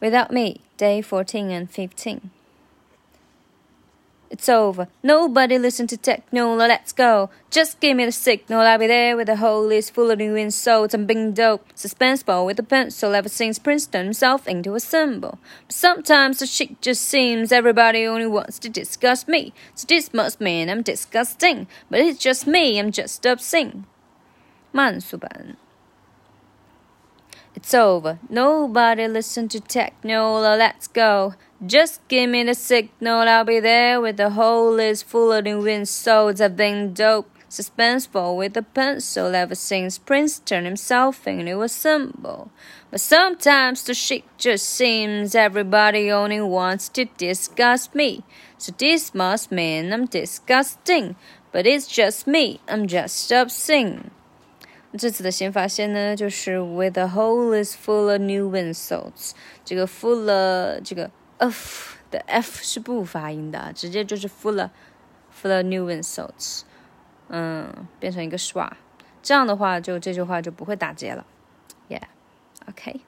Without me, day 14 and 15. It's over. Nobody listen to techno. Let's go. Just give me the signal. I'll be there with the whole list full of new insults and being dope. Suspenseful with a pencil ever since Princeton himself into a symbol. But sometimes the shit just seems everybody only wants to discuss me. So this must mean I'm disgusting. But it's just me. I'm just obscene. 慢速版。 It's over. Nobody listen to techno. Let's go. Just give me the signal. I'll be there with the whole list full of new insults. I've been dope, suspenseful with a pencil ever since Princeton himself into a symbol. But sometimes the shit just seems everybody only wants to disgust me. So this must mean I'm disgusting. But it's just me. I'm just obscene. 这次的新发现呢，就是 with the hole is full of new insults。这个 full 这个 of 的 f 是不发音的，直接就是 full full of new insults。嗯，变成一个 shwa 这样的话就这句话就不会打结了。Yeah，OK。